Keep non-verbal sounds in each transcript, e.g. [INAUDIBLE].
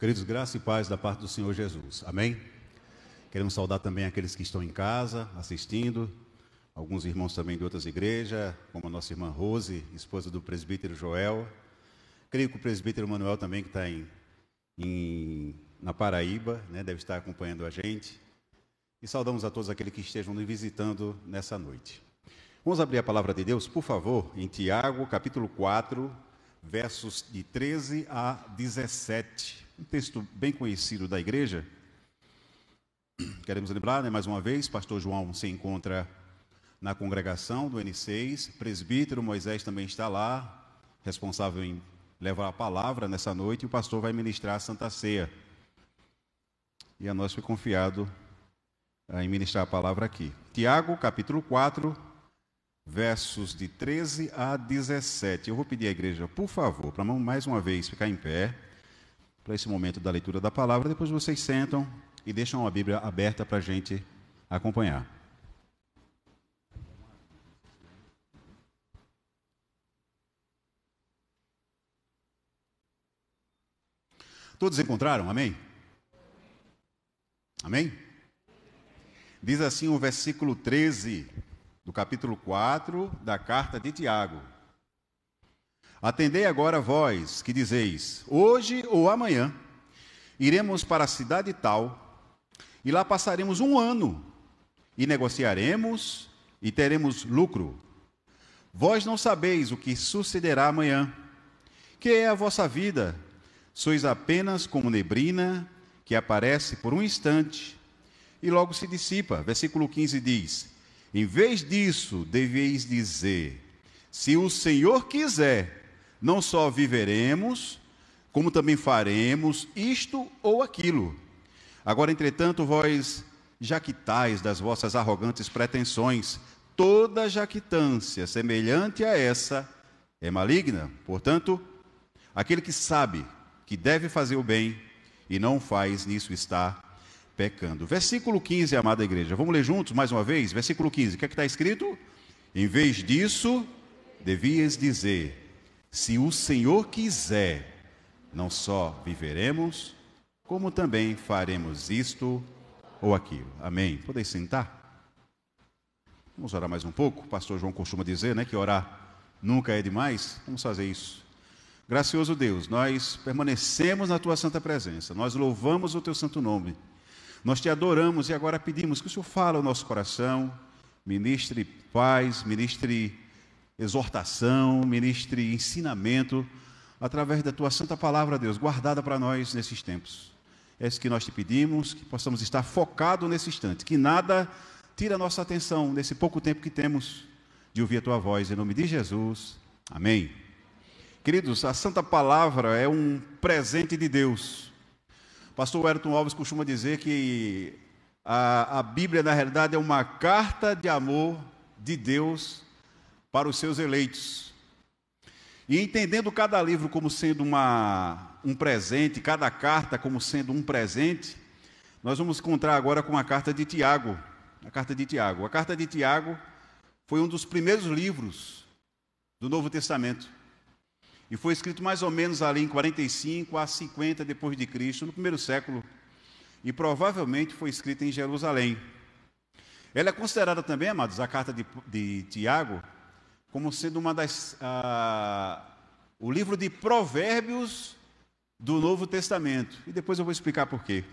Queridos, graça e paz da parte do Senhor Jesus. Amém? Queremos saudar também aqueles que estão em casa, assistindo, alguns irmãos também de outras igrejas, como a nossa irmã Rose, esposa do presbítero Joel. Creio que o presbítero Manuel também, que está em, em, na Paraíba, né, deve estar acompanhando a gente. E saudamos a todos aqueles que estejam nos visitando nessa noite. Vamos abrir a palavra de Deus, por favor, em Tiago, capítulo 4, versos de 13 a 17. Um texto bem conhecido da igreja. Queremos lembrar, né, mais uma vez, pastor João se encontra na congregação do N6, presbítero Moisés também está lá, responsável em levar a palavra nessa noite, e o pastor vai ministrar a Santa Ceia. E a nós foi confiado em ministrar a palavra aqui. Tiago, capítulo 4, versos de 13 a 17. Eu vou pedir à igreja, por favor, para mais uma vez ficar em pé, para esse momento da leitura da palavra. Depois vocês sentam e deixam a Bíblia aberta para a gente acompanhar. Todos encontraram? Amém? Amém? Diz assim o versículo 13 do capítulo 4 da carta de Tiago. Atendei agora vós que dizeis: Hoje ou amanhã iremos para a cidade tal, e lá passaremos um ano, e negociaremos e teremos lucro. Vós não sabeis o que sucederá amanhã. Que é a vossa vida? Sois apenas como neblina que aparece por um instante e logo se dissipa. Versículo 15 diz: em vez disso, deveis dizer: se o Senhor quiser, não só viveremos, como também faremos isto ou aquilo. Agora, entretanto, vós jaquitais das vossas arrogantes pretensões, toda jactância semelhante a essa é maligna. Portanto, aquele que sabe que deve fazer o bem e não faz, nisso está pecando. Versículo 15, amada igreja. Vamos ler juntos mais uma vez? Versículo 15. O que é que está escrito? Em vez disso, devias dizer: se o Senhor quiser, não só viveremos, como também faremos isto ou aquilo. Amém. Podem sentar? Vamos orar mais um pouco. O pastor João costuma dizer, né, que orar nunca é demais. Vamos fazer isso. Gracioso Deus, nós permanecemos na tua santa presença. Nós louvamos o teu santo nome. Nós te adoramos e agora pedimos que o Senhor fale ao nosso coração, ministre paz, ministre exortação, ministre ensinamento, através da tua santa palavra, Deus, guardada para nós nesses tempos. É isso que nós te pedimos, que possamos estar focados nesse instante, que nada tire a nossa atenção nesse pouco tempo que temos de ouvir a tua voz, em nome de Jesus. Amém. Queridos, a santa palavra é um presente de Deus Pastor Wellington Alves costuma dizer que a, a Bíblia, na realidade, é uma carta de amor de Deus para os seus eleitos. E entendendo cada livro como sendo uma, um presente, cada carta como sendo um presente, nós vamos encontrar agora com a carta de Tiago. A carta de Tiago. A carta de Tiago foi um dos primeiros livros do Novo Testamento. E foi escrito mais ou menos ali em 45 a 50 depois de Cristo, no primeiro século. E provavelmente foi escrita em Jerusalém. Ela é considerada também, amados, a carta de, de Tiago, como sendo uma das. O livro de provérbios do Novo Testamento. E depois eu vou explicar por quê.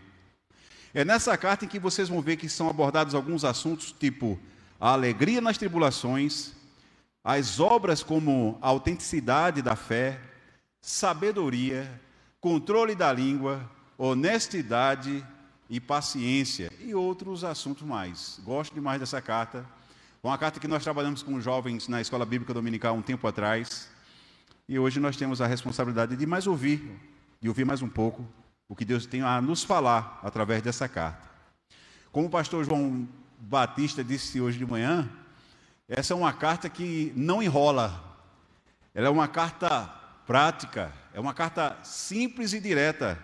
É nessa carta em que vocês vão ver que são abordados alguns assuntos, tipo a alegria nas tribulações, as obras como autenticidade da fé, sabedoria, controle da língua, honestidade e paciência e outros assuntos mais. Gosto demais dessa carta. Uma carta que nós trabalhamos com jovens na Escola Bíblica Dominical um tempo atrás. E hoje nós temos a responsabilidade de mais ouvir, de ouvir mais um pouco o que Deus tem a nos falar através dessa carta. Como o pastor João Batista disse hoje de manhã, essa é uma carta que não enrola. Ela é uma carta prática, é uma carta simples e direta.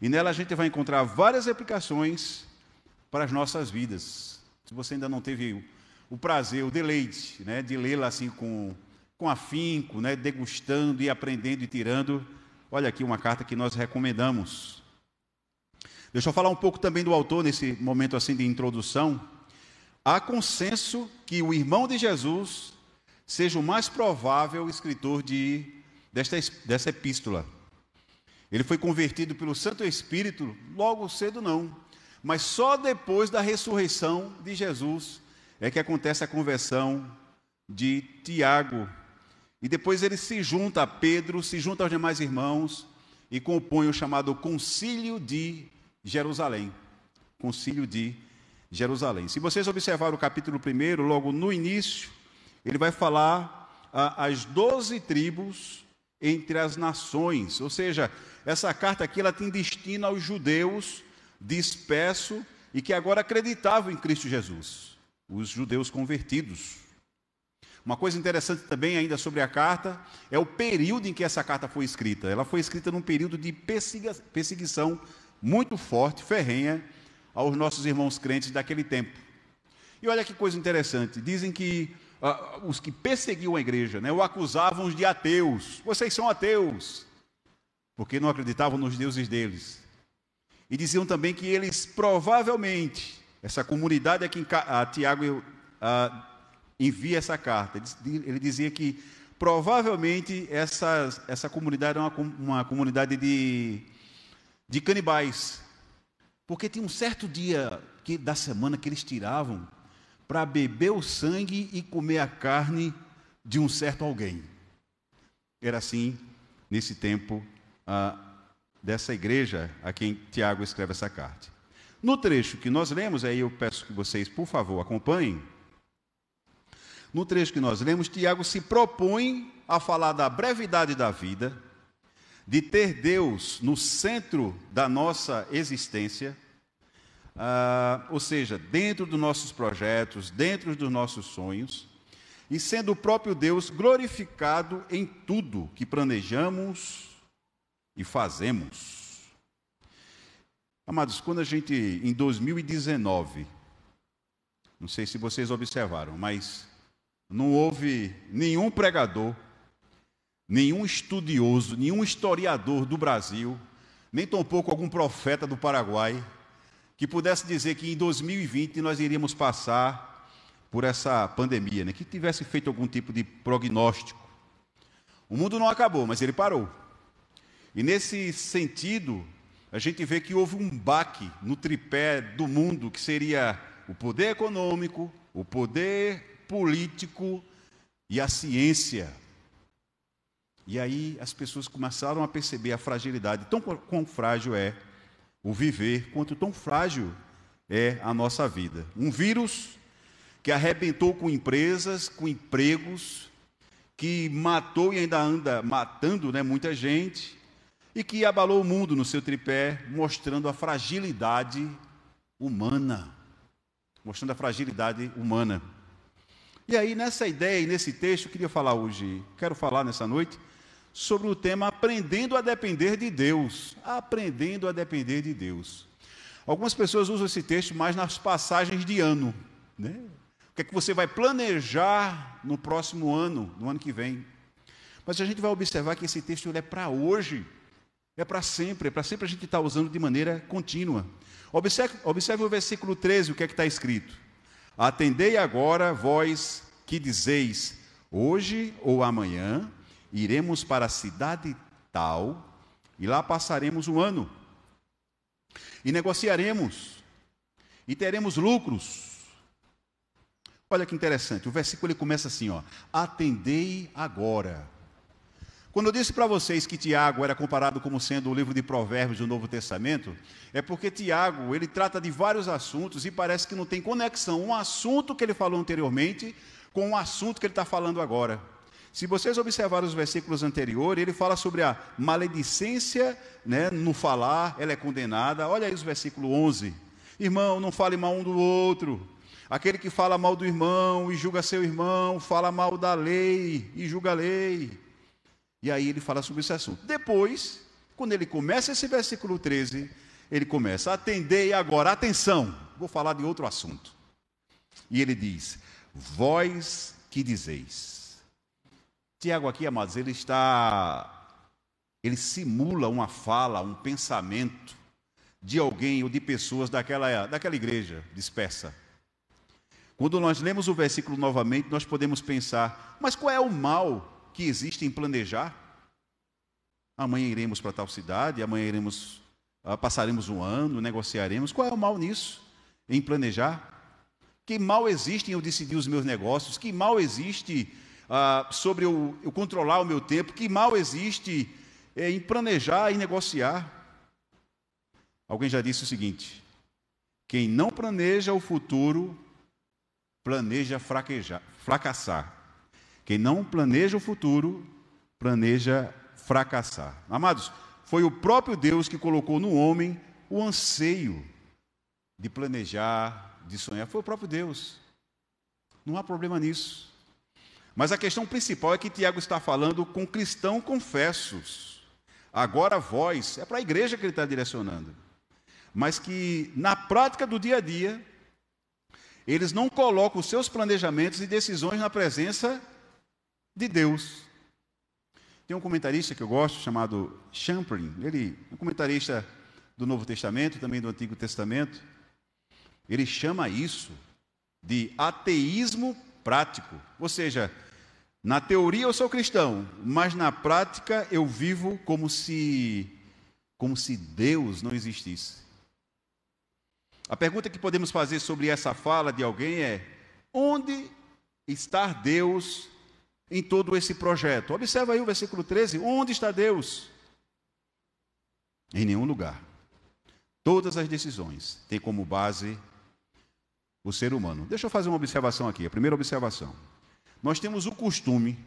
E nela a gente vai encontrar várias aplicações para as nossas vidas. Se você ainda não teve o prazer, o deleite, né, de lê-la assim com, com afinco, né, degustando e aprendendo e tirando, olha aqui uma carta que nós recomendamos. Deixa eu falar um pouco também do autor nesse momento assim de introdução. Há consenso que o irmão de Jesus seja o mais provável escritor de, desta, dessa epístola. Ele foi convertido pelo Santo Espírito logo cedo, não, mas só depois da ressurreição de Jesus é que acontece a conversão de Tiago. E depois ele se junta a Pedro, se junta aos demais irmãos e compõe o chamado Concílio de Jerusalém. Concílio de Jerusalém. Se vocês observarem o capítulo 1, logo no início, ele vai falar ah, as doze tribos entre as nações. Ou seja, essa carta aqui ela tem destino aos judeus dispersos e que agora acreditavam em Cristo Jesus, os judeus convertidos. Uma coisa interessante também ainda sobre a carta é o período em que essa carta foi escrita. Ela foi escrita num período de perseguição muito forte, ferrenha, aos nossos irmãos crentes daquele tempo. E olha que coisa interessante: dizem que uh, os que perseguiam a igreja, né, o acusavam de ateus. Vocês são ateus, porque não acreditavam nos deuses deles. E diziam também que eles provavelmente, essa comunidade a quem Tiago uh, envia essa carta, ele dizia que provavelmente essa, essa comunidade era uma, uma comunidade de de canibais. Porque tinha um certo dia que, da semana que eles tiravam para beber o sangue e comer a carne de um certo alguém. Era assim nesse tempo dessa igreja a quem Tiago escreve essa carta. No trecho que nós lemos, aí eu peço que vocês, por favor, acompanhem. No trecho que nós lemos, Tiago se propõe a falar da brevidade da vida, de ter Deus no centro da nossa existência, ah, ou seja, dentro dos nossos projetos, dentro dos nossos sonhos, e sendo o próprio Deus glorificado em tudo que planejamos e fazemos. Amados, quando a gente, em 2019, não sei se vocês observaram, mas não houve nenhum pregador nenhum estudioso, nenhum historiador do Brasil, nem tampouco algum profeta do Paraguai, que pudesse dizer que em 2020 nós iríamos passar por essa pandemia, né? que tivesse feito algum tipo de prognóstico. O mundo não acabou, mas ele parou. E nesse sentido, a gente vê que houve um baque no tripé do mundo, que seria o poder econômico, o poder político e a ciência. E aí as pessoas começaram a perceber a fragilidade, tão quão frágil é o viver, quanto tão frágil é a nossa vida. Um vírus que arrebentou com empresas, com empregos, que matou e ainda anda matando né, muita gente, e que abalou o mundo no seu tripé, mostrando a fragilidade humana. Mostrando a fragilidade humana. E aí, nessa ideia e nesse texto, eu queria falar hoje, quero falar nessa noite, sobre o tema Aprendendo a Depender de Deus. Aprendendo a Depender de Deus. Algumas pessoas usam esse texto mais nas passagens de ano. Né? O que é que você vai planejar no próximo ano, no ano que vem? Mas a gente vai observar que esse texto é para hoje, é para sempre, é para sempre a gente estar tá usando de maneira contínua. Observe, observe o versículo 13, o que é que está escrito. Atendei agora, vós que dizeis, hoje ou amanhã iremos para a cidade tal e lá passaremos um ano. E negociaremos e teremos lucros. Olha que interessante, o versículo ele começa assim, ó: Atendei agora. Quando eu disse para vocês que Tiago era comparado como sendo o livro de Provérbios do Novo Testamento, é porque Tiago, ele trata de vários assuntos e parece que não tem conexão um assunto que ele falou anteriormente com o um assunto que ele está falando agora. Se vocês observarem os versículos anteriores, ele fala sobre a maledicência né, no falar, ela é condenada. Olha aí os versículo 11. Irmão, não fale mal um do outro. Aquele que fala mal do irmão e julga seu irmão, fala mal da lei e julga a lei. E aí ele fala sobre esse assunto. Depois, quando ele começa esse versículo 13, ele começa, atendei agora, atenção, vou falar de outro assunto. E ele diz: Vós que dizeis. Tiago aqui, amados, ele está ele simula uma fala, um pensamento de alguém ou de pessoas daquela, daquela igreja dispersa. Quando nós lemos o versículo novamente, nós podemos pensar: mas qual é o mal que existe em planejar? Amanhã iremos para tal cidade, amanhã iremos, ah, passaremos um ano, negociaremos. Qual é o mal nisso? Em planejar? Que mal existe em eu decidir os meus negócios? Que mal existe ah, sobre eu, eu, controlar o meu tempo? Que mal existe eh, em planejar e negociar? Alguém já disse o seguinte: quem não planeja o futuro, planeja fraquejar, fracassar. Quem não planeja o futuro, planeja fracassar. Amados, foi o próprio Deus que colocou no homem o anseio de planejar, de sonhar foi o próprio Deus. Não há problema nisso. Mas a questão principal é que Tiago está falando com cristãos confessos. Agora vós, é para a igreja que ele está direcionando. Mas que na prática do dia a dia, eles não colocam os seus planejamentos e decisões na presença de Deus. Tem um comentarista que eu gosto, chamado Champlin, ele é um comentarista do Novo Testamento, também do Antigo Testamento. Ele chama isso de ateísmo prático. Ou seja, na teoria eu sou cristão, mas na prática eu vivo como se como se Deus não existisse. A pergunta que podemos fazer sobre essa fala de alguém é: onde está Deus em todo esse projeto? Observa aí o versículo 13: onde está Deus? Em nenhum lugar. Todas as decisões têm como base o ser humano. Deixa eu fazer uma observação aqui. A primeira observação. Nós temos o costume,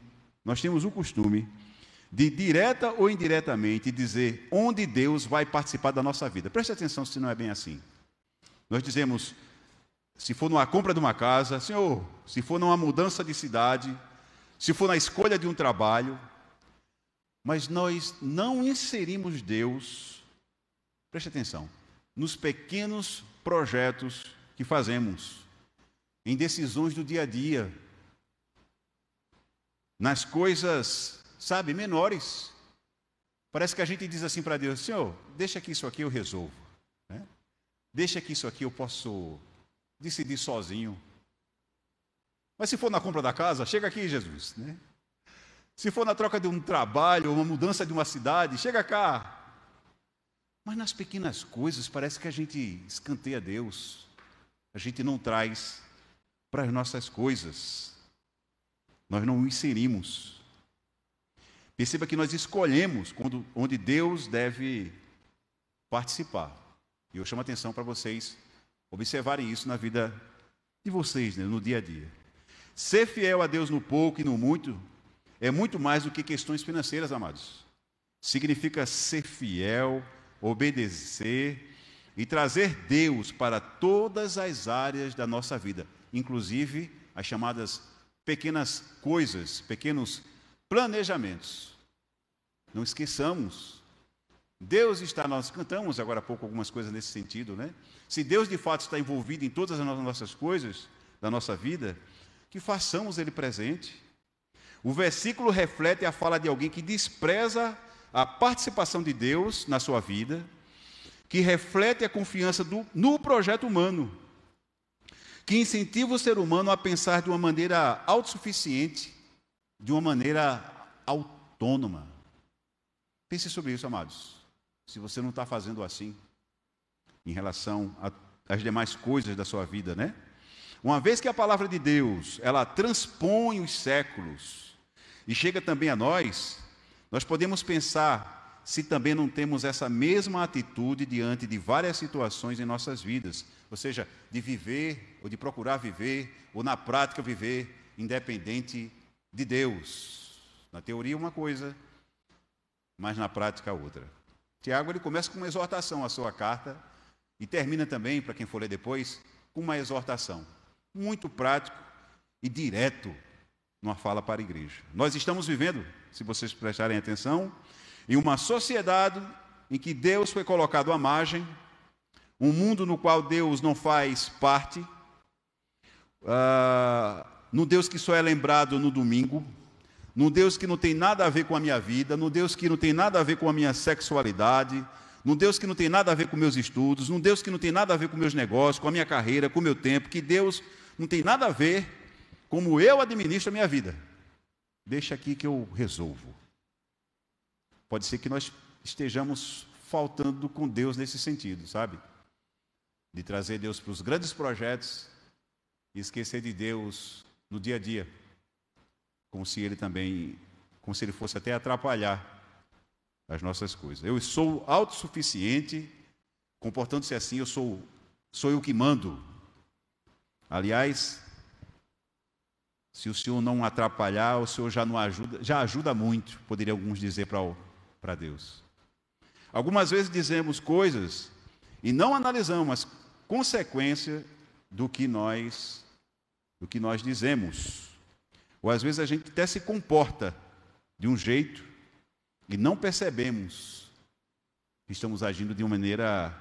nós temos o costume de direta ou indiretamente dizer onde Deus vai participar da nossa vida. Preste atenção se não é bem assim. Nós dizemos, se for numa compra de uma casa, Senhor, se for numa mudança de cidade, se for na escolha de um trabalho, mas nós não inserimos Deus, preste atenção, nos pequenos projetos que fazemos, em decisões do dia a dia, nas coisas, sabe, menores. Parece que a gente diz assim para Deus: Senhor, deixa que isso aqui eu resolvo. Né? Deixa que isso aqui eu posso decidir sozinho. Mas se for na compra da casa, chega aqui, Jesus. Né? Se for na troca de um trabalho, uma mudança de uma cidade, chega cá. Mas nas pequenas coisas parece que a gente escanteia Deus a gente não traz para as nossas coisas. Nós não o inserimos. Perceba que nós escolhemos quando, onde Deus deve participar. E eu chamo a atenção para vocês observarem isso na vida de vocês, né, no dia a dia. Ser fiel a Deus no pouco e no muito é muito mais do que questões financeiras, amados. Significa ser fiel, obedecer e trazer Deus para todas as áreas da nossa vida, inclusive as chamadas pequenas coisas, pequenos planejamentos. Não esqueçamos, Deus está, nós cantamos agora há pouco algumas coisas nesse sentido, né? Se Deus de fato está envolvido em todas as nossas coisas da nossa vida, que façamos Ele presente. O versículo reflete a fala de alguém que despreza a participação de Deus na sua vida, que reflete a confiança do, no projeto humano, que incentiva o ser humano a pensar de uma maneira autossuficiente, de uma maneira autônoma. Pense sobre isso, amados. Se você não está fazendo assim, em relação às demais coisas da sua vida, né? Uma vez que a palavra de Deus, ela transpõe os séculos e chega também a nós, nós podemos pensar se também não temos essa mesma atitude diante de várias situações em nossas vidas, ou seja, de viver ou de procurar viver, ou na prática viver independente de Deus. Na teoria uma coisa, mas na prática outra. Tiago ele começa com uma exortação à sua carta e termina também, para quem for ler depois, com uma exortação muito prático e direto numa fala para a igreja. Nós estamos vivendo, se vocês prestarem atenção, em uma sociedade em que Deus foi colocado à margem, um mundo no qual Deus não faz parte, uh, no Deus que só é lembrado no domingo, num Deus que não tem nada a ver com a minha vida, num Deus que não tem nada a ver com a minha sexualidade, num Deus que não tem nada a ver com meus estudos, num Deus que não tem nada a ver com meus negócios, com a minha carreira, com o meu tempo, que Deus não tem nada a ver como eu administro a minha vida. Deixa aqui que eu resolvo. Pode ser que nós estejamos faltando com Deus nesse sentido, sabe? De trazer Deus para os grandes projetos e esquecer de Deus no dia a dia, como se ele também, como se ele fosse até atrapalhar as nossas coisas. Eu sou autossuficiente, comportando-se assim, eu sou sou eu que mando. Aliás, se o Senhor não atrapalhar, o Senhor já não ajuda, já ajuda muito, poderiam alguns dizer para Deus. Algumas vezes dizemos coisas e não analisamos as consequências do que nós do que nós dizemos. Ou às vezes a gente até se comporta de um jeito e não percebemos que estamos agindo de uma maneira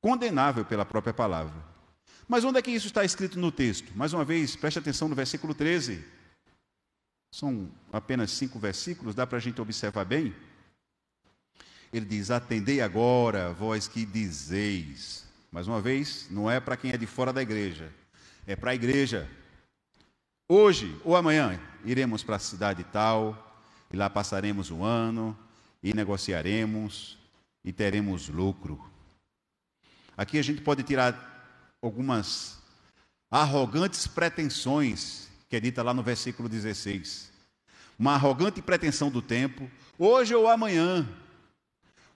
condenável pela própria palavra. Mas onde é que isso está escrito no texto? Mais uma vez, preste atenção no versículo 13. São apenas cinco versículos, dá para a gente observar bem. Ele diz: Atendei agora, vós que dizeis. Mais uma vez, não é para quem é de fora da igreja, é para a igreja. Hoje ou amanhã iremos para a cidade tal, e lá passaremos um ano, e negociaremos, e teremos lucro. Aqui a gente pode tirar algumas arrogantes pretensões, que é dita lá no versículo 16. Uma arrogante pretensão do tempo, hoje ou amanhã.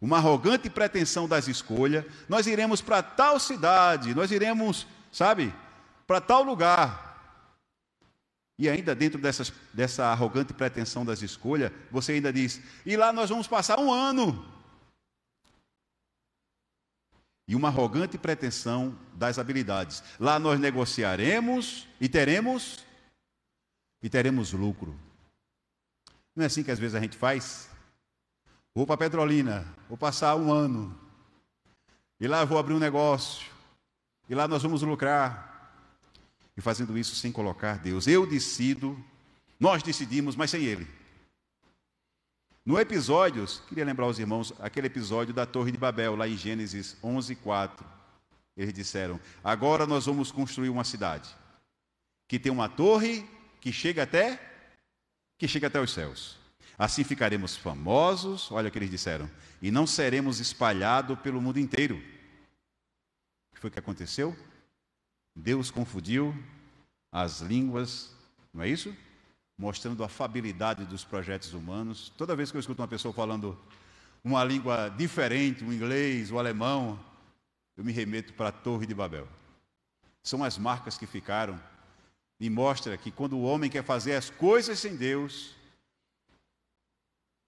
Uma arrogante pretensão das escolhas, nós iremos para tal cidade, nós iremos, sabe, para tal lugar. E ainda dentro dessas, dessa arrogante pretensão das escolhas, você ainda diz: e lá nós vamos passar um ano. E uma arrogante pretensão das habilidades. Lá nós negociaremos e teremos e teremos lucro. Não é assim que às vezes a gente faz? Vou para Petrolina, vou passar um ano. E lá eu vou abrir um negócio. E lá nós vamos lucrar e fazendo isso sem colocar Deus. Eu decido, nós decidimos, mas sem Ele. No episódio, queria lembrar os irmãos, aquele episódio da Torre de Babel, lá em Gênesis 11, 4. Eles disseram: Agora nós vamos construir uma cidade que tem uma torre que chega até que chega até os céus. Assim ficaremos famosos, olha o que eles disseram, e não seremos espalhados pelo mundo inteiro. O que foi que aconteceu? Deus confundiu as línguas, não é isso? Mostrando a fabilidade dos projetos humanos. Toda vez que eu escuto uma pessoa falando uma língua diferente, o inglês, o alemão, eu me remeto para a Torre de Babel. São as marcas que ficaram e mostra que quando o homem quer fazer as coisas sem Deus,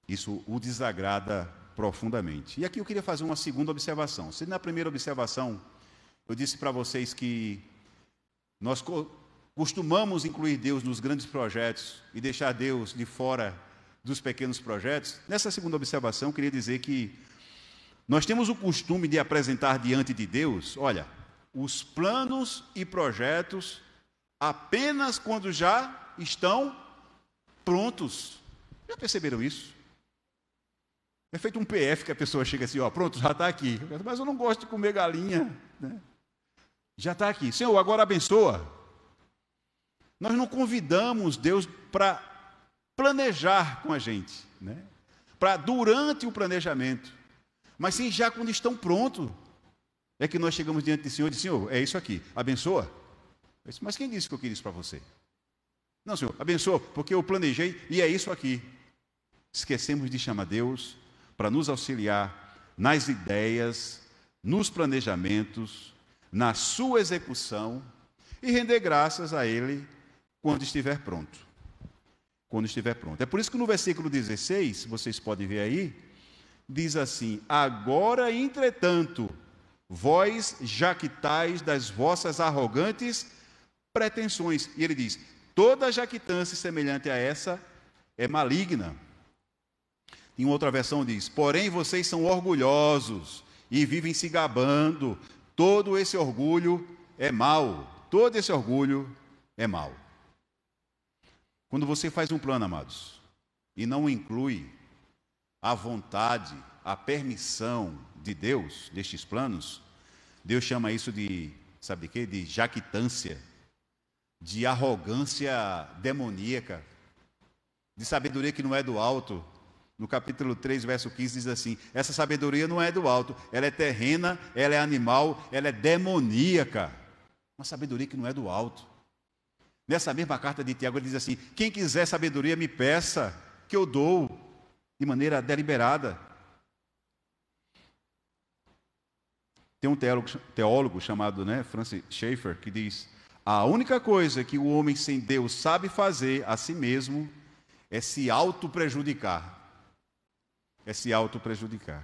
isso o desagrada profundamente. E aqui eu queria fazer uma segunda observação. Se na primeira observação eu disse para vocês que nós costumamos incluir Deus nos grandes projetos e deixar Deus de fora dos pequenos projetos. Nessa segunda observação, eu queria dizer que nós temos o costume de apresentar diante de Deus, olha, os planos e projetos apenas quando já estão prontos. Já perceberam isso? É feito um PF que a pessoa chega assim, ó, pronto, já está aqui. Mas eu não gosto de comer galinha. Né? Já está aqui. Senhor, agora abençoa. Nós não convidamos Deus para planejar com a gente, né? para durante o planejamento, mas sim já quando estão prontos, é que nós chegamos diante do Senhor e dizemos, Senhor, é isso aqui, abençoa. Disse, mas quem disse que eu queria isso para você? Não, Senhor, abençoa, porque eu planejei e é isso aqui. Esquecemos de chamar Deus para nos auxiliar nas ideias, nos planejamentos, na sua execução e render graças a Ele quando estiver pronto. Quando estiver pronto. É por isso que no versículo 16, vocês podem ver aí, diz assim: Agora, entretanto, vós jaquitais das vossas arrogantes pretensões. E ele diz: toda jactância semelhante a essa é maligna. Em outra versão diz: Porém, vocês são orgulhosos e vivem se gabando Todo esse orgulho é mal. Todo esse orgulho é mal. Quando você faz um plano, amados, e não inclui a vontade, a permissão de Deus destes planos, Deus chama isso de, sabe de quê? De jactância, de arrogância demoníaca, de sabedoria que não é do alto. No capítulo 3, verso 15, diz assim: Essa sabedoria não é do alto, ela é terrena, ela é animal, ela é demoníaca. Uma sabedoria que não é do alto. Nessa mesma carta de Tiago, ele diz assim: Quem quiser sabedoria, me peça, que eu dou, de maneira deliberada. Tem um teólogo, teólogo chamado né, Francis Schaeffer que diz: A única coisa que o homem sem Deus sabe fazer a si mesmo é se auto-prejudicar. É se auto-prejudicar.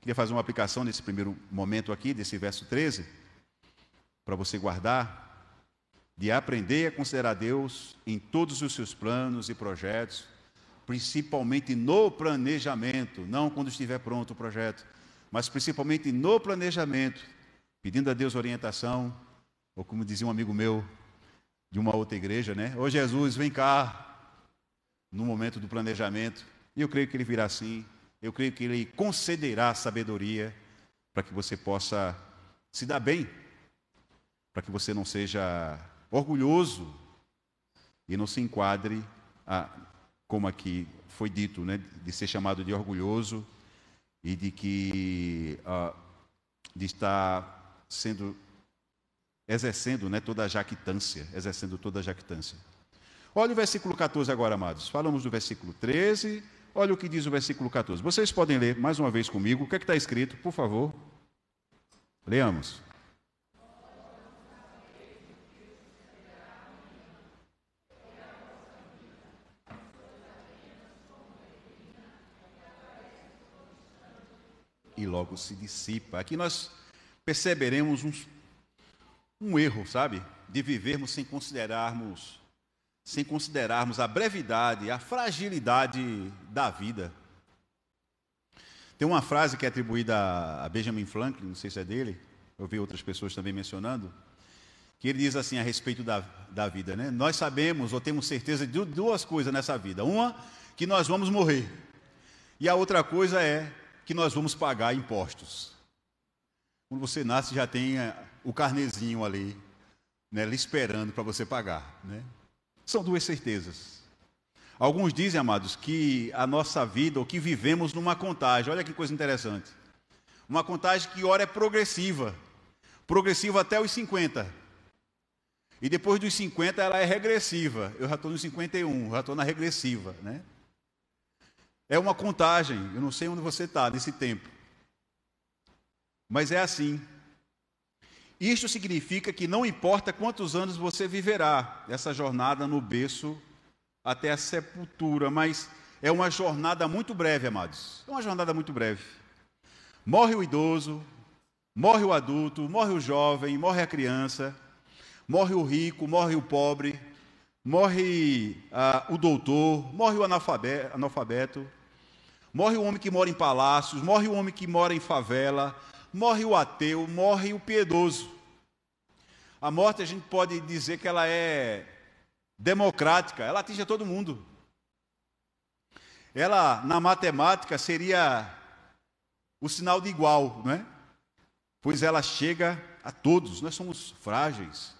Queria fazer uma aplicação nesse primeiro momento aqui, desse verso 13, para você guardar, de aprender a considerar Deus em todos os seus planos e projetos, principalmente no planejamento, não quando estiver pronto o projeto, mas principalmente no planejamento, pedindo a Deus orientação, ou como dizia um amigo meu de uma outra igreja, né? Ô Jesus, vem cá, no momento do planejamento. E eu creio que ele virá assim. Eu creio que ele concederá sabedoria para que você possa se dar bem, para que você não seja orgulhoso e não se enquadre, a, como aqui foi dito, né, de ser chamado de orgulhoso e de que uh, de estar sendo exercendo, né, toda a jactância, exercendo toda a jactância. Olha o versículo 14 agora, amados. Falamos do versículo 13. Olha o que diz o versículo 14. Vocês podem ler mais uma vez comigo. O que é está escrito, por favor? Leamos. E logo se dissipa. Aqui nós perceberemos um, um erro, sabe? De vivermos sem considerarmos sem considerarmos a brevidade, a fragilidade da vida. Tem uma frase que é atribuída a Benjamin Franklin, não sei se é dele, eu vi outras pessoas também mencionando, que ele diz assim a respeito da, da vida, né? Nós sabemos ou temos certeza de duas coisas nessa vida. Uma, que nós vamos morrer. E a outra coisa é que nós vamos pagar impostos. Quando você nasce, já tem eh, o carnezinho ali, né, esperando para você pagar, né? São duas certezas. Alguns dizem, amados, que a nossa vida, ou que vivemos numa contagem, olha que coisa interessante. Uma contagem que ora é progressiva, progressiva até os 50. E depois dos 50 ela é regressiva. Eu já estou nos 51, já estou na regressiva, né? É uma contagem, eu não sei onde você está nesse tempo. Mas é assim. Isto significa que não importa quantos anos você viverá essa jornada no berço até a sepultura, mas é uma jornada muito breve, amados. É uma jornada muito breve. Morre o idoso, morre o adulto, morre o jovem, morre a criança, morre o rico, morre o pobre, morre ah, o doutor, morre o analfabeto, morre o homem que mora em palácios, morre o homem que mora em favela, morre o ateu, morre o piedoso. A morte a gente pode dizer que ela é democrática, ela atinge a todo mundo. Ela, na matemática, seria o sinal de igual, não é? Pois ela chega a todos. Nós somos frágeis,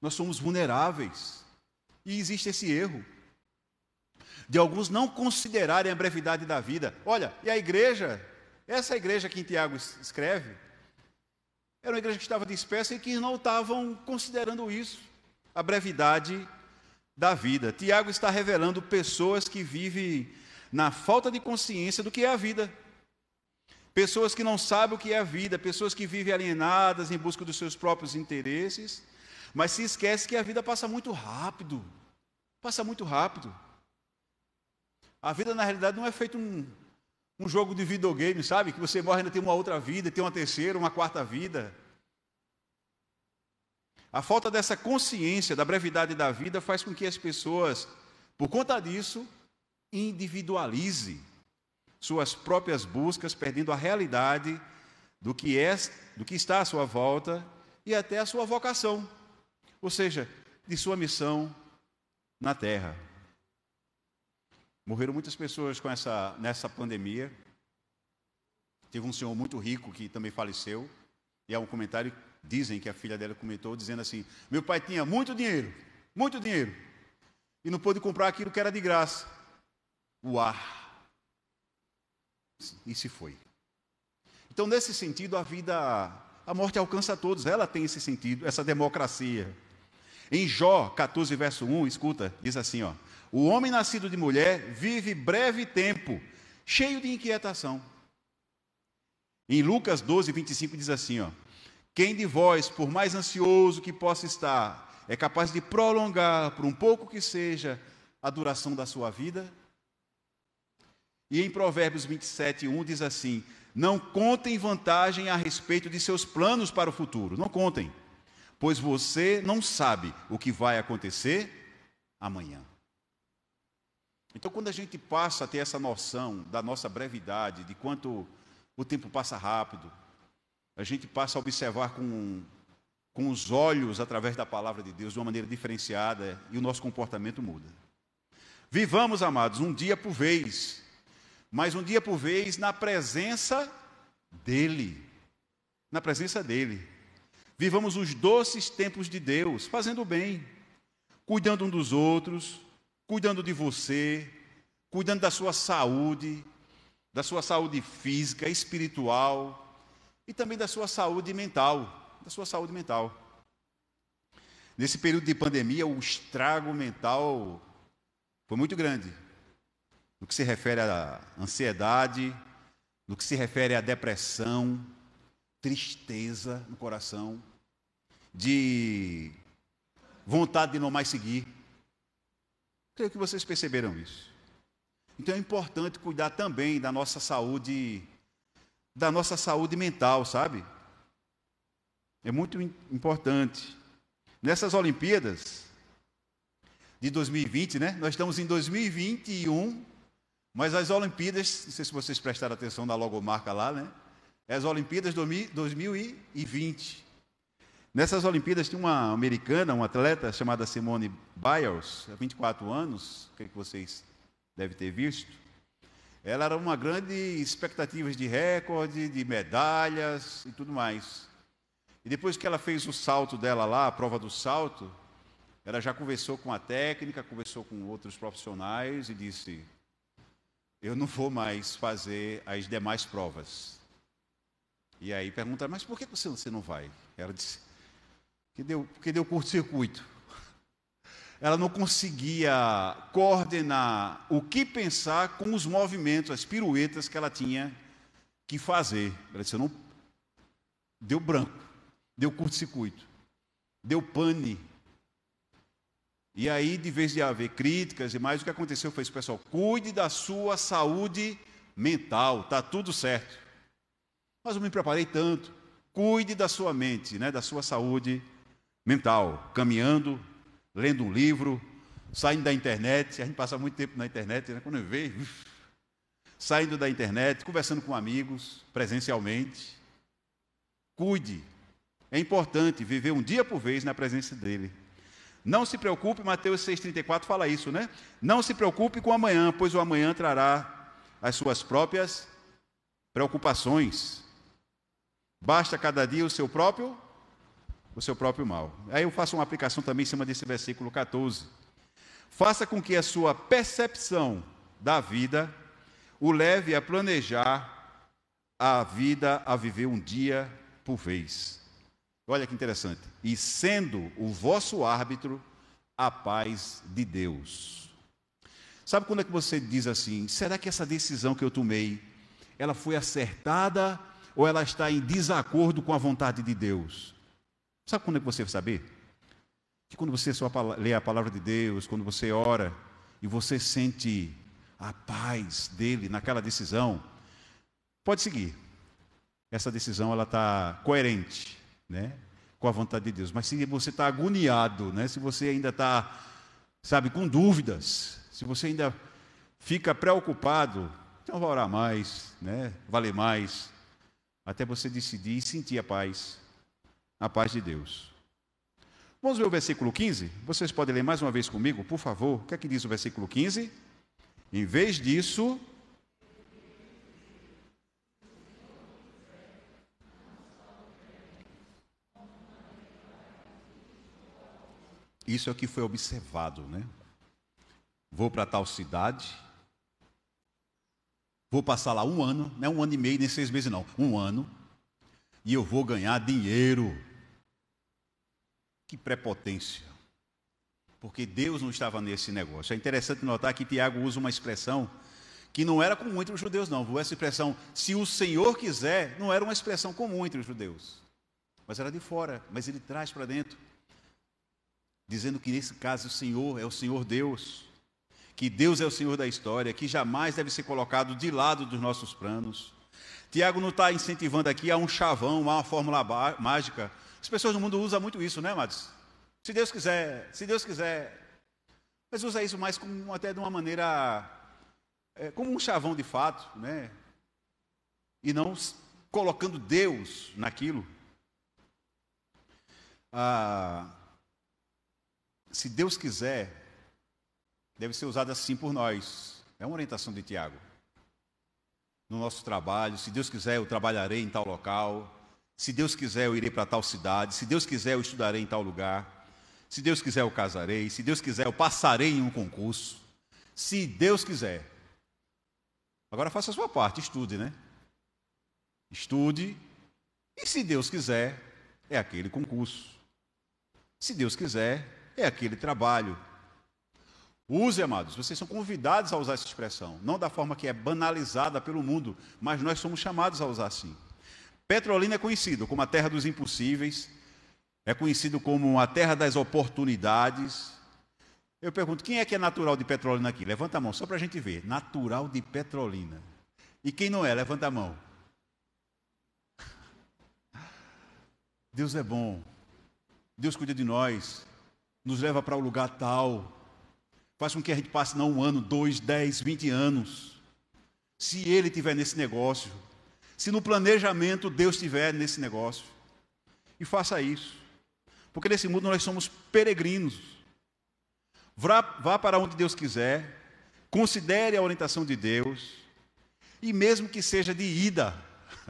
nós somos vulneráveis. E existe esse erro de alguns não considerarem a brevidade da vida. Olha, e a igreja essa igreja que Tiago escreve era uma igreja que estava dispersa e que não estavam considerando isso, a brevidade da vida. Tiago está revelando pessoas que vivem na falta de consciência do que é a vida. Pessoas que não sabem o que é a vida, pessoas que vivem alienadas em busca dos seus próprios interesses, mas se esquece que a vida passa muito rápido. Passa muito rápido. A vida, na realidade, não é feito um, um jogo de videogame, sabe? Que você morre e ainda tem uma outra vida, tem uma terceira, uma quarta vida. A falta dessa consciência da brevidade da vida faz com que as pessoas, por conta disso, individualize suas próprias buscas, perdendo a realidade do que é, do que está à sua volta e até a sua vocação, ou seja, de sua missão na terra. Morreram muitas pessoas com essa, nessa pandemia. Teve um senhor muito rico que também faleceu. E há um comentário, dizem que a filha dela comentou, dizendo assim: Meu pai tinha muito dinheiro, muito dinheiro, e não pôde comprar aquilo que era de graça. Uau! E se foi. Então, nesse sentido, a vida, a morte alcança a todos, ela tem esse sentido, essa democracia. Em Jó 14, verso 1, escuta, diz assim: ó, O homem nascido de mulher vive breve tempo, cheio de inquietação. Em Lucas 12, 25 diz assim: ó, Quem de vós, por mais ansioso que possa estar, é capaz de prolongar, por um pouco que seja, a duração da sua vida? E em Provérbios 27, 1 diz assim: Não contem vantagem a respeito de seus planos para o futuro. Não contem, pois você não sabe o que vai acontecer amanhã. Então, quando a gente passa a ter essa noção da nossa brevidade, de quanto o tempo passa rápido, a gente passa a observar com, com os olhos, através da palavra de Deus, de uma maneira diferenciada e o nosso comportamento muda. Vivamos, amados, um dia por vez mas um dia por vez na presença dEle. Na presença dEle. Vivamos os doces tempos de Deus, fazendo o bem, cuidando um dos outros, cuidando de você, cuidando da sua saúde, da sua saúde física, espiritual e também da sua saúde mental, da sua saúde mental. Nesse período de pandemia, o estrago mental foi muito grande no que se refere à ansiedade, no que se refere à depressão, tristeza no coração, de vontade de não mais seguir. Creio que vocês perceberam isso. Então é importante cuidar também da nossa saúde, da nossa saúde mental, sabe? É muito importante. Nessas Olimpíadas de 2020, né? Nós estamos em 2021 mas as Olimpíadas, não sei se vocês prestaram atenção na logomarca lá, né? É as Olimpíadas 2020. Nessas Olimpíadas tinha uma americana, uma atleta chamada Simone Biles, há 24 anos, o que vocês devem ter visto. Ela era uma grande expectativa de recorde, de medalhas e tudo mais. E depois que ela fez o salto dela lá, a prova do salto, ela já conversou com a técnica, conversou com outros profissionais e disse: eu não vou mais fazer as demais provas. E aí pergunta, mas por que você não vai? Ela disse, que deu, porque deu curto-circuito. [LAUGHS] Ela não conseguia coordenar o que pensar com os movimentos, as piruetas que ela tinha que fazer. Ela disse, não, deu branco, deu curto-circuito, deu pane, e aí, de vez de haver críticas e mais, o que aconteceu foi isso, pessoal, cuide da sua saúde mental, está tudo certo. Mas eu me preparei tanto. Cuide da sua mente, né, da sua saúde mental, caminhando, lendo um livro, saindo da internet, a gente passa muito tempo na internet, né, quando eu vejo, saindo da internet, conversando com amigos, presencialmente. Cuide. É importante viver um dia por vez na presença dele. Não se preocupe, Mateus 6,34 fala isso, né? Não se preocupe com amanhã, pois o amanhã trará as suas próprias preocupações. Basta cada dia o seu próprio o seu próprio mal. Aí eu faço uma aplicação também em cima desse versículo 14. Faça com que a sua percepção da vida o leve a planejar a vida a viver um dia por vez. Olha que interessante. E sendo o vosso árbitro a paz de Deus. Sabe quando é que você diz assim: será que essa decisão que eu tomei, ela foi acertada ou ela está em desacordo com a vontade de Deus? Sabe quando é que você vai saber? Que quando você só lê a palavra de Deus, quando você ora e você sente a paz dele naquela decisão, pode seguir. Essa decisão ela está coerente né, com a vontade de Deus. Mas se você está agoniado, né, se você ainda está, sabe, com dúvidas, se você ainda fica preocupado, então vai orar mais, né, vale mais, até você decidir e sentir a paz, a paz de Deus. Vamos ver o versículo 15? Vocês podem ler mais uma vez comigo, por favor? O que é que diz o versículo 15? Em vez disso, Isso é o que foi observado, né? Vou para tal cidade, vou passar lá um ano, não é um ano e meio, nem seis meses, não, um ano, e eu vou ganhar dinheiro. Que prepotência. Porque Deus não estava nesse negócio. É interessante notar que Tiago usa uma expressão que não era comum entre os judeus, não. Essa expressão, se o Senhor quiser, não era uma expressão comum entre os judeus. Mas era de fora, mas ele traz para dentro dizendo que nesse caso o Senhor é o Senhor Deus, que Deus é o Senhor da história, que jamais deve ser colocado de lado dos nossos planos. Tiago não está incentivando aqui a um chavão, a uma fórmula mágica. As pessoas no mundo usam muito isso, né, amados? Se Deus quiser, se Deus quiser. Mas usa isso mais como, até de uma maneira, é, como um chavão de fato, né? E não colocando Deus naquilo. Ah, se Deus quiser, deve ser usado assim por nós. É uma orientação de Tiago. No nosso trabalho, se Deus quiser, eu trabalharei em tal local. Se Deus quiser, eu irei para tal cidade. Se Deus quiser, eu estudarei em tal lugar. Se Deus quiser, eu casarei. Se Deus quiser, eu passarei em um concurso. Se Deus quiser. Agora faça a sua parte, estude, né? Estude. E se Deus quiser, é aquele concurso. Se Deus quiser, é aquele trabalho. Use, amados, vocês são convidados a usar essa expressão, não da forma que é banalizada pelo mundo, mas nós somos chamados a usar assim. Petrolina é conhecido como a terra dos impossíveis, é conhecido como a terra das oportunidades. Eu pergunto, quem é que é natural de Petrolina aqui? Levanta a mão, só para a gente ver. Natural de Petrolina. E quem não é? Levanta a mão. [LAUGHS] Deus é bom. Deus cuida de nós nos leva para o um lugar tal, faz com que a gente passe não um ano, dois, dez, vinte anos. Se Ele estiver nesse negócio, se no planejamento Deus estiver nesse negócio, e faça isso, porque nesse mundo nós somos peregrinos. Vá, vá para onde Deus quiser, considere a orientação de Deus, e mesmo que seja de ida,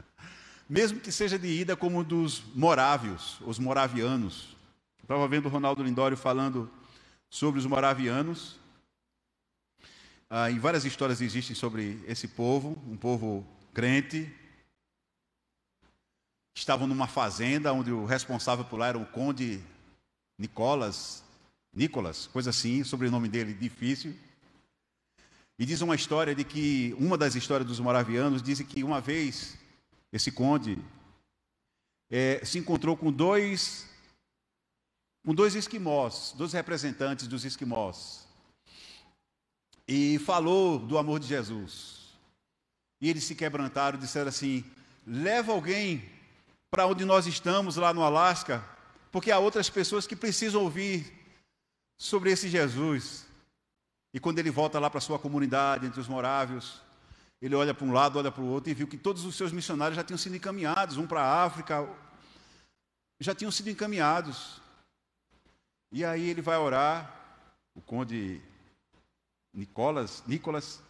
[LAUGHS] mesmo que seja de ida como dos morávios, os moravianos, Estava vendo o Ronaldo Lindório falando sobre os moravianos. Ah, e várias histórias existem sobre esse povo, um povo crente. Estavam numa fazenda onde o responsável por lá era o conde Nicolas, Nicolas, coisa assim, sobrenome dele difícil. E diz uma história de que, uma das histórias dos moravianos, diz que uma vez esse conde é, se encontrou com dois com dois esquimós, dois representantes dos esquimós, e falou do amor de Jesus. E eles se quebrantaram, disseram assim: leva alguém para onde nós estamos, lá no Alasca, porque há outras pessoas que precisam ouvir sobre esse Jesus. E quando ele volta lá para sua comunidade, entre os morávios, ele olha para um lado, olha para o outro e viu que todos os seus missionários já tinham sido encaminhados, um para a África, já tinham sido encaminhados. E aí ele vai orar, o conde Nicolas, Nicolas.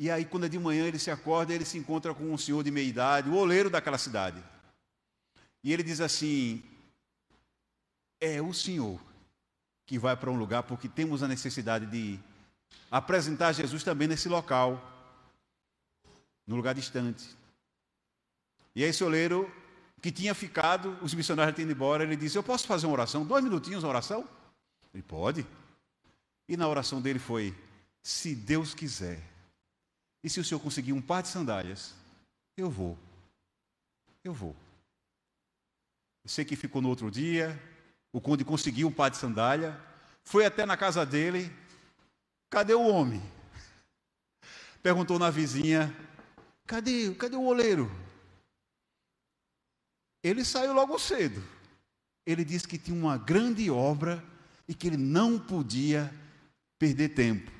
E aí, quando é de manhã, ele se acorda, ele se encontra com um senhor de meia idade, o oleiro daquela cidade. E ele diz assim: É o senhor que vai para um lugar, porque temos a necessidade de apresentar Jesus também nesse local, no lugar distante. E aí, esse oleiro que tinha ficado, os missionários tinham ido embora, ele disse: Eu posso fazer uma oração? Dois minutinhos uma oração? Ele pode. E na oração dele foi: Se Deus quiser, e se o senhor conseguir um par de sandálias, eu vou. Eu vou. Eu sei que ficou no outro dia, o conde conseguiu um par de sandália, foi até na casa dele. Cadê o homem? [LAUGHS] Perguntou na vizinha: Cadê? Cadê o oleiro? Ele saiu logo cedo. Ele disse que tinha uma grande obra e que ele não podia perder tempo.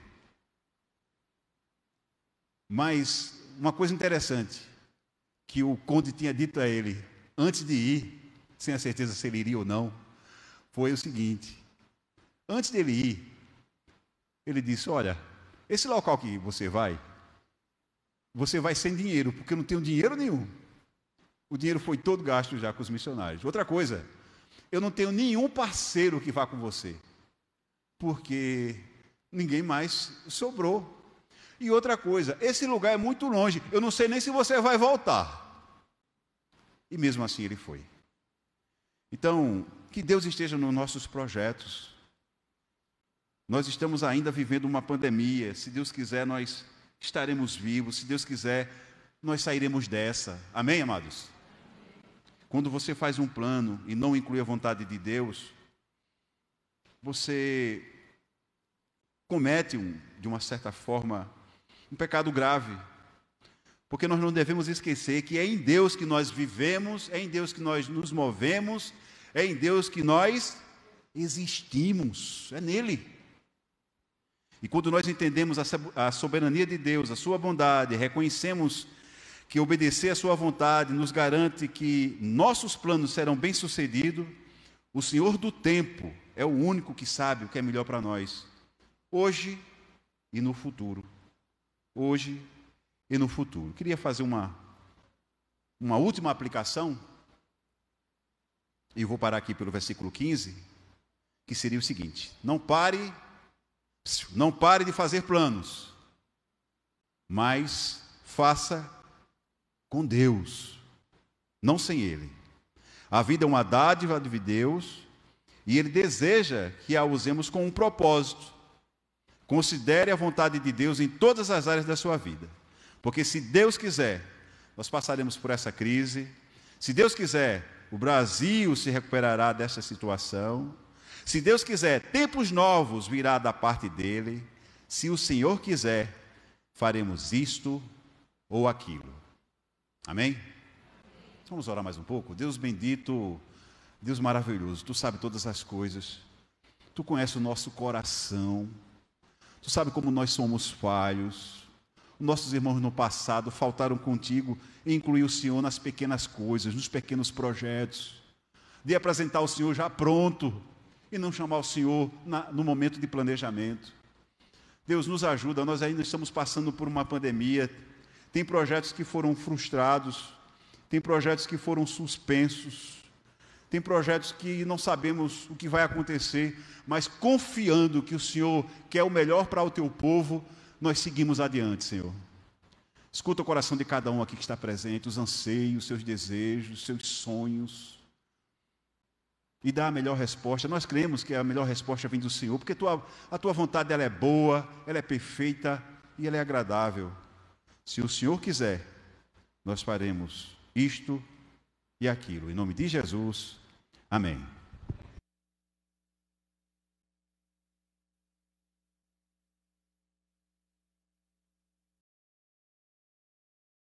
Mas uma coisa interessante que o conde tinha dito a ele antes de ir, sem a certeza se ele iria ou não, foi o seguinte: antes dele ir, ele disse: Olha, esse local que você vai, você vai sem dinheiro, porque eu não tenho dinheiro nenhum. O dinheiro foi todo gasto já com os missionários. Outra coisa, eu não tenho nenhum parceiro que vá com você, porque ninguém mais sobrou. E outra coisa, esse lugar é muito longe, eu não sei nem se você vai voltar. E mesmo assim ele foi. Então, que Deus esteja nos nossos projetos. Nós estamos ainda vivendo uma pandemia. Se Deus quiser, nós estaremos vivos. Se Deus quiser, nós sairemos dessa. Amém, amados? Quando você faz um plano e não inclui a vontade de Deus, você comete, um, de uma certa forma, um pecado grave. Porque nós não devemos esquecer que é em Deus que nós vivemos, é em Deus que nós nos movemos, é em Deus que nós existimos, é nele. E quando nós entendemos a soberania de Deus, a sua bondade, reconhecemos que obedecer à sua vontade nos garante que nossos planos serão bem-sucedidos, o Senhor do tempo é o único que sabe o que é melhor para nós, hoje e no futuro. Hoje e no futuro. Queria fazer uma, uma última aplicação e vou parar aqui pelo versículo 15, que seria o seguinte: não pare, não pare de fazer planos, mas faça com Deus, não sem Ele. A vida é uma dádiva de Deus e Ele deseja que a usemos com um propósito. Considere a vontade de Deus em todas as áreas da sua vida, porque se Deus quiser, nós passaremos por essa crise. Se Deus quiser, o Brasil se recuperará dessa situação. Se Deus quiser, tempos novos virá da parte dele. Se o Senhor quiser, faremos isto ou aquilo. Amém? Vamos orar mais um pouco? Deus bendito, Deus maravilhoso, tu sabe todas as coisas. Tu conhece o nosso coração. Tu sabe como nós somos falhos. Nossos irmãos no passado faltaram contigo e incluir o Senhor nas pequenas coisas, nos pequenos projetos. De apresentar o Senhor já pronto e não chamar o Senhor na, no momento de planejamento. Deus nos ajuda, nós ainda estamos passando por uma pandemia. Tem projetos que foram frustrados, tem projetos que foram suspensos, tem projetos que não sabemos o que vai acontecer, mas confiando que o Senhor quer o melhor para o teu povo, nós seguimos adiante, Senhor. Escuta o coração de cada um aqui que está presente, os anseios, os seus desejos, os seus sonhos. E dá a melhor resposta. Nós cremos que a melhor resposta vem do Senhor, porque a tua, a tua vontade ela é boa, ela é perfeita e ela é agradável. Se o Senhor quiser, nós faremos isto e aquilo. Em nome de Jesus, amém.